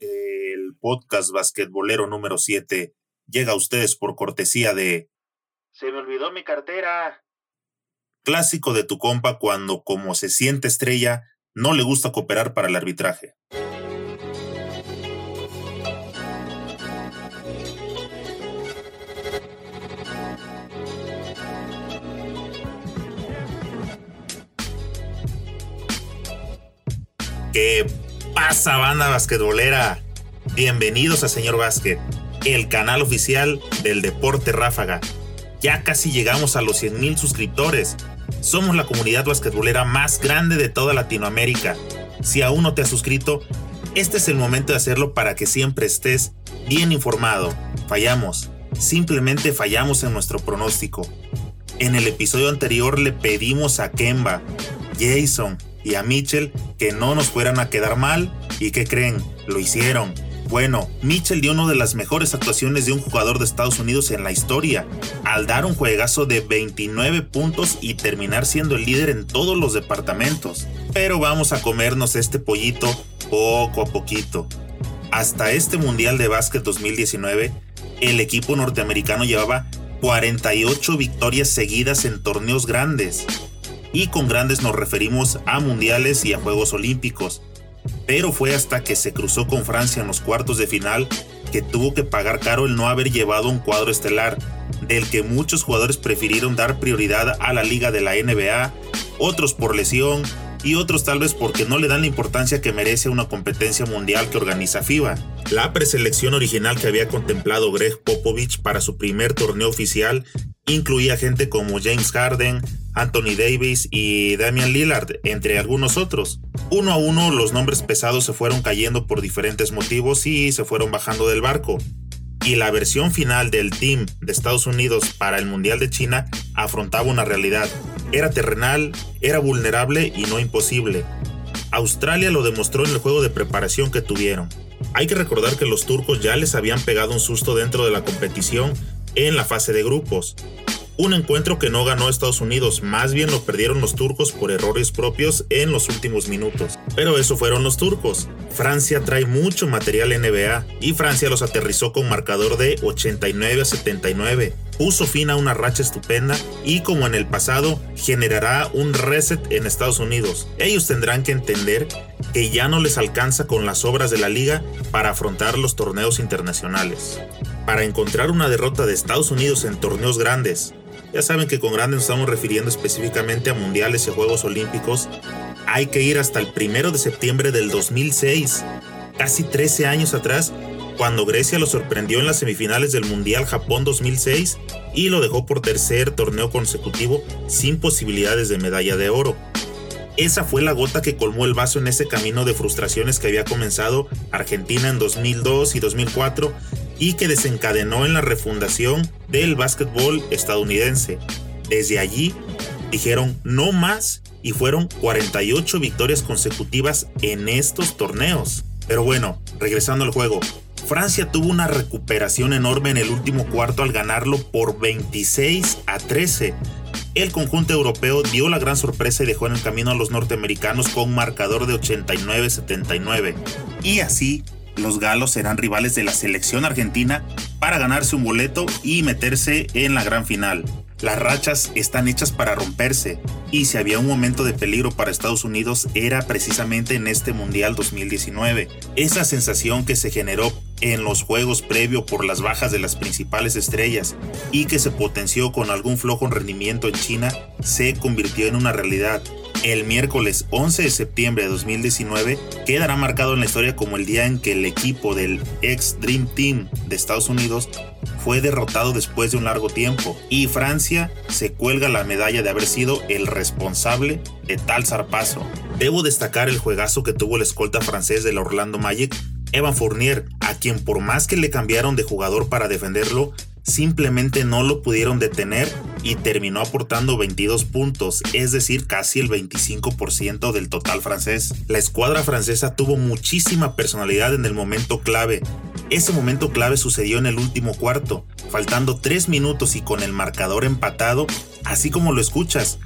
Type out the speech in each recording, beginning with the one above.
El podcast basquetbolero número 7 llega a ustedes por cortesía de... Se me olvidó mi cartera. Clásico de tu compa cuando, como se siente estrella, no le gusta cooperar para el arbitraje. ¿Qué pasa, banda basquetbolera? Bienvenidos a Señor Básquet, el canal oficial del Deporte Ráfaga. Ya casi llegamos a los 100.000 suscriptores. Somos la comunidad basquetbolera más grande de toda Latinoamérica. Si aún no te has suscrito, este es el momento de hacerlo para que siempre estés bien informado. Fallamos, simplemente fallamos en nuestro pronóstico. En el episodio anterior le pedimos a Kemba, Jason, y a Mitchell que no nos fueran a quedar mal y que creen, lo hicieron. Bueno, Mitchell dio una de las mejores actuaciones de un jugador de Estados Unidos en la historia, al dar un juegazo de 29 puntos y terminar siendo el líder en todos los departamentos. Pero vamos a comernos este pollito poco a poquito. Hasta este Mundial de Básquet 2019, el equipo norteamericano llevaba 48 victorias seguidas en torneos grandes y con grandes nos referimos a mundiales y a Juegos Olímpicos. Pero fue hasta que se cruzó con Francia en los cuartos de final que tuvo que pagar caro el no haber llevado un cuadro estelar, del que muchos jugadores prefirieron dar prioridad a la liga de la NBA, otros por lesión y otros tal vez porque no le dan la importancia que merece una competencia mundial que organiza FIBA. La preselección original que había contemplado Greg Popovich para su primer torneo oficial incluía gente como James Harden, Anthony Davis y Damian Lillard, entre algunos otros. Uno a uno los nombres pesados se fueron cayendo por diferentes motivos y se fueron bajando del barco. Y la versión final del team de Estados Unidos para el Mundial de China afrontaba una realidad. Era terrenal, era vulnerable y no imposible. Australia lo demostró en el juego de preparación que tuvieron. Hay que recordar que los turcos ya les habían pegado un susto dentro de la competición en la fase de grupos. Un encuentro que no ganó Estados Unidos, más bien lo perdieron los turcos por errores propios en los últimos minutos. Pero eso fueron los turcos. Francia trae mucho material NBA y Francia los aterrizó con marcador de 89 a 79. Puso fin a una racha estupenda y como en el pasado generará un reset en Estados Unidos. Ellos tendrán que entender que ya no les alcanza con las obras de la liga para afrontar los torneos internacionales. Para encontrar una derrota de Estados Unidos en torneos grandes ya saben que con grandes nos estamos refiriendo específicamente a mundiales y Juegos Olímpicos. Hay que ir hasta el primero de septiembre del 2006, casi 13 años atrás, cuando Grecia lo sorprendió en las semifinales del Mundial Japón 2006 y lo dejó por tercer torneo consecutivo sin posibilidades de medalla de oro. Esa fue la gota que colmó el vaso en ese camino de frustraciones que había comenzado Argentina en 2002 y 2004 y que desencadenó en la refundación del básquetbol estadounidense. Desde allí dijeron no más y fueron 48 victorias consecutivas en estos torneos. Pero bueno, regresando al juego, Francia tuvo una recuperación enorme en el último cuarto al ganarlo por 26 a 13. El conjunto europeo dio la gran sorpresa y dejó en el camino a los norteamericanos con un marcador de 89-79. Y así los galos serán rivales de la selección argentina para ganarse un boleto y meterse en la gran final. Las rachas están hechas para romperse y si había un momento de peligro para Estados Unidos era precisamente en este Mundial 2019. Esa sensación que se generó en los juegos previo por las bajas de las principales estrellas y que se potenció con algún flojo rendimiento en China se convirtió en una realidad el miércoles 11 de septiembre de 2019 quedará marcado en la historia como el día en que el equipo del ex Dream Team de Estados Unidos fue derrotado después de un largo tiempo y Francia se cuelga la medalla de haber sido el responsable de tal zarpazo. Debo destacar el juegazo que tuvo el escolta francés del Orlando Magic, Evan Fournier, a quien por más que le cambiaron de jugador para defenderlo, simplemente no lo pudieron detener y terminó aportando 22 puntos, es decir, casi el 25% del total francés. La escuadra francesa tuvo muchísima personalidad en el momento clave. Ese momento clave sucedió en el último cuarto, faltando 3 minutos y con el marcador empatado, así como lo escuchas.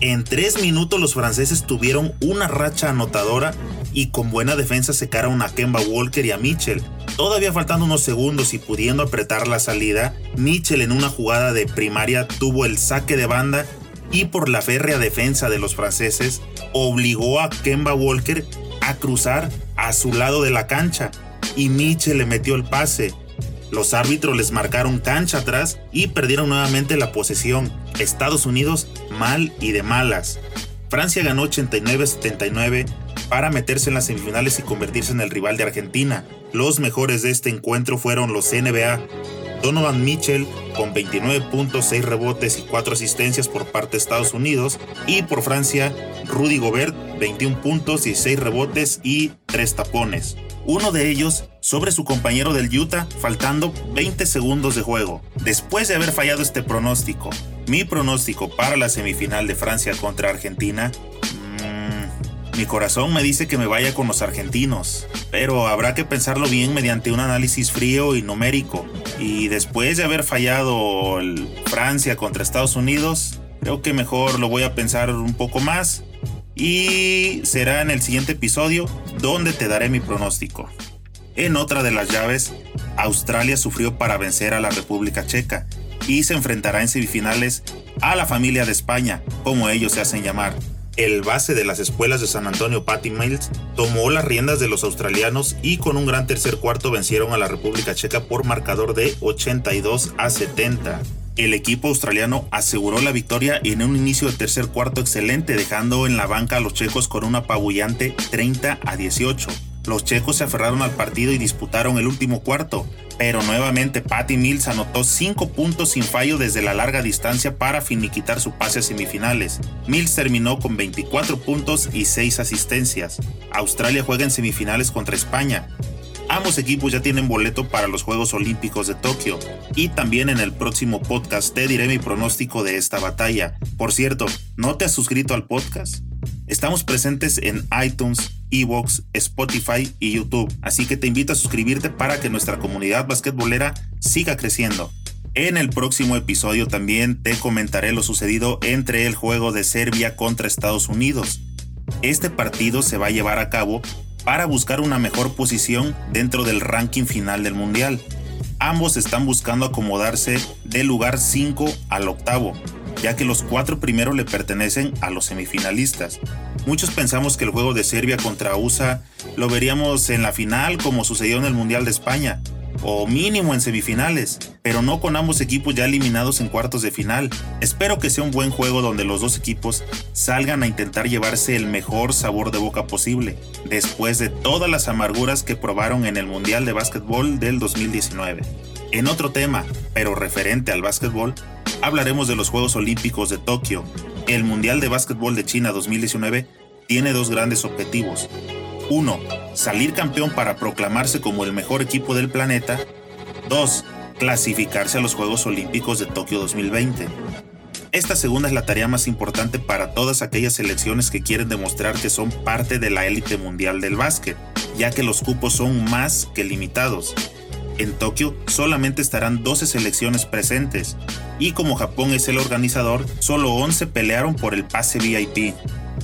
En tres minutos los franceses tuvieron una racha anotadora y con buena defensa secaron a Kemba Walker y a Mitchell. Todavía faltando unos segundos y pudiendo apretar la salida, Mitchell en una jugada de primaria tuvo el saque de banda y por la férrea defensa de los franceses obligó a Kemba Walker a cruzar a su lado de la cancha y Mitchell le metió el pase. Los árbitros les marcaron cancha atrás y perdieron nuevamente la posesión. Estados Unidos mal y de malas. Francia ganó 89-79 para meterse en las semifinales y convertirse en el rival de Argentina. Los mejores de este encuentro fueron los NBA. Donovan Mitchell con 29 puntos, 6 rebotes y 4 asistencias por parte de Estados Unidos. Y por Francia, Rudy Gobert, 21 puntos, 16 rebotes y 3 tapones. Uno de ellos sobre su compañero del Utah, faltando 20 segundos de juego. Después de haber fallado este pronóstico, mi pronóstico para la semifinal de Francia contra Argentina mi corazón me dice que me vaya con los argentinos, pero habrá que pensarlo bien mediante un análisis frío y numérico. Y después de haber fallado Francia contra Estados Unidos, creo que mejor lo voy a pensar un poco más. Y será en el siguiente episodio donde te daré mi pronóstico. En otra de las llaves, Australia sufrió para vencer a la República Checa y se enfrentará en semifinales a la familia de España, como ellos se hacen llamar el base de las escuelas de San Antonio, Patty Mills, tomó las riendas de los australianos y con un gran tercer cuarto vencieron a la República Checa por marcador de 82 a 70. El equipo australiano aseguró la victoria en un inicio de tercer cuarto excelente, dejando en la banca a los checos con un apabullante 30 a 18. Los checos se aferraron al partido y disputaron el último cuarto, pero nuevamente Patty Mills anotó 5 puntos sin fallo desde la larga distancia para finiquitar su pase a semifinales. Mills terminó con 24 puntos y 6 asistencias. Australia juega en semifinales contra España. Ambos equipos ya tienen boleto para los Juegos Olímpicos de Tokio y también en el próximo podcast te diré mi pronóstico de esta batalla. Por cierto, ¿no te has suscrito al podcast? Estamos presentes en iTunes, Evox, Spotify y YouTube, así que te invito a suscribirte para que nuestra comunidad basquetbolera siga creciendo. En el próximo episodio también te comentaré lo sucedido entre el juego de Serbia contra Estados Unidos. Este partido se va a llevar a cabo para buscar una mejor posición dentro del ranking final del Mundial. Ambos están buscando acomodarse del lugar 5 al octavo, ya que los cuatro primeros le pertenecen a los semifinalistas. Muchos pensamos que el juego de Serbia contra USA lo veríamos en la final como sucedió en el Mundial de España, o mínimo en semifinales, pero no con ambos equipos ya eliminados en cuartos de final. Espero que sea un buen juego donde los dos equipos salgan a intentar llevarse el mejor sabor de boca posible, después de todas las amarguras que probaron en el Mundial de Básquetbol del 2019. En otro tema, pero referente al básquetbol, hablaremos de los Juegos Olímpicos de Tokio. El Mundial de Básquetbol de China 2019 tiene dos grandes objetivos. Uno, salir campeón para proclamarse como el mejor equipo del planeta. Dos, clasificarse a los Juegos Olímpicos de Tokio 2020. Esta segunda es la tarea más importante para todas aquellas selecciones que quieren demostrar que son parte de la élite mundial del básquet, ya que los cupos son más que limitados. En Tokio solamente estarán 12 selecciones presentes y como Japón es el organizador, solo 11 pelearon por el pase VIP.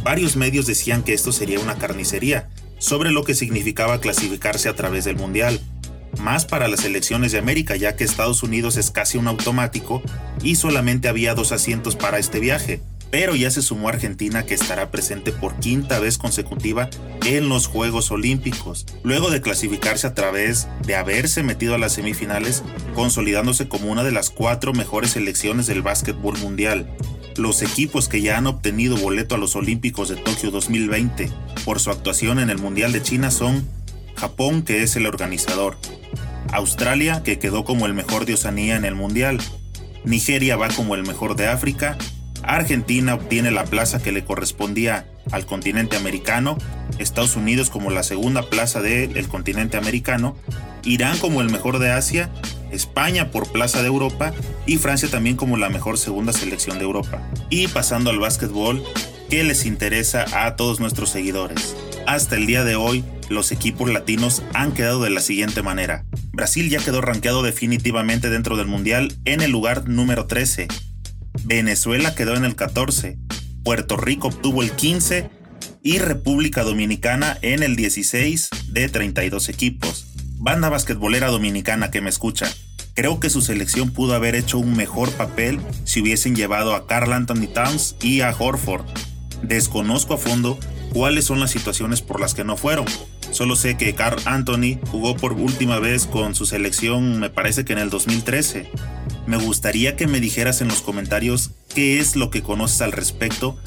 Varios medios decían que esto sería una carnicería, sobre lo que significaba clasificarse a través del Mundial, más para las elecciones de América ya que Estados Unidos es casi un automático y solamente había dos asientos para este viaje, pero ya se sumó Argentina que estará presente por quinta vez consecutiva en los Juegos Olímpicos, luego de clasificarse a través de haberse metido a las semifinales, consolidándose como una de las cuatro mejores selecciones del básquetbol mundial. Los equipos que ya han obtenido boleto a los Olímpicos de Tokio 2020 por su actuación en el Mundial de China son Japón, que es el organizador, Australia, que quedó como el mejor de Oceanía en el Mundial, Nigeria va como el mejor de África Argentina obtiene la plaza que le correspondía al continente americano, Estados Unidos como la segunda plaza del continente americano, Irán como el mejor de Asia, España por plaza de Europa y Francia también como la mejor segunda selección de Europa. Y pasando al básquetbol, ¿qué les interesa a todos nuestros seguidores? Hasta el día de hoy, los equipos latinos han quedado de la siguiente manera. Brasil ya quedó rankeado definitivamente dentro del Mundial en el lugar número 13 Venezuela quedó en el 14, Puerto Rico obtuvo el 15 y República Dominicana en el 16 de 32 equipos. Banda basquetbolera dominicana que me escucha, creo que su selección pudo haber hecho un mejor papel si hubiesen llevado a Carl Anthony Towns y a Horford. Desconozco a fondo cuáles son las situaciones por las que no fueron. Solo sé que Carl Anthony jugó por última vez con su selección, me parece que en el 2013. Me gustaría que me dijeras en los comentarios qué es lo que conoces al respecto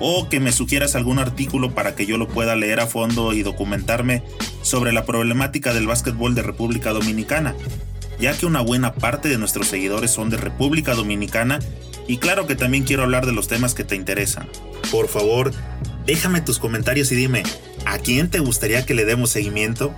o que me sugieras algún artículo para que yo lo pueda leer a fondo y documentarme sobre la problemática del básquetbol de República Dominicana, ya que una buena parte de nuestros seguidores son de República Dominicana y claro que también quiero hablar de los temas que te interesan. Por favor, déjame tus comentarios y dime, ¿a quién te gustaría que le demos seguimiento?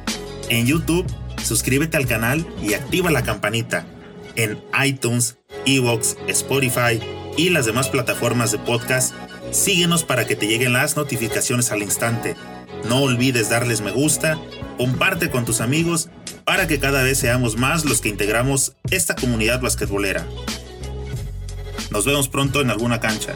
En YouTube, suscríbete al canal y activa la campanita. En iTunes, Evox, Spotify y las demás plataformas de podcast, síguenos para que te lleguen las notificaciones al instante. No olvides darles me gusta, comparte con tus amigos para que cada vez seamos más los que integramos esta comunidad basquetbolera. Nos vemos pronto en alguna cancha.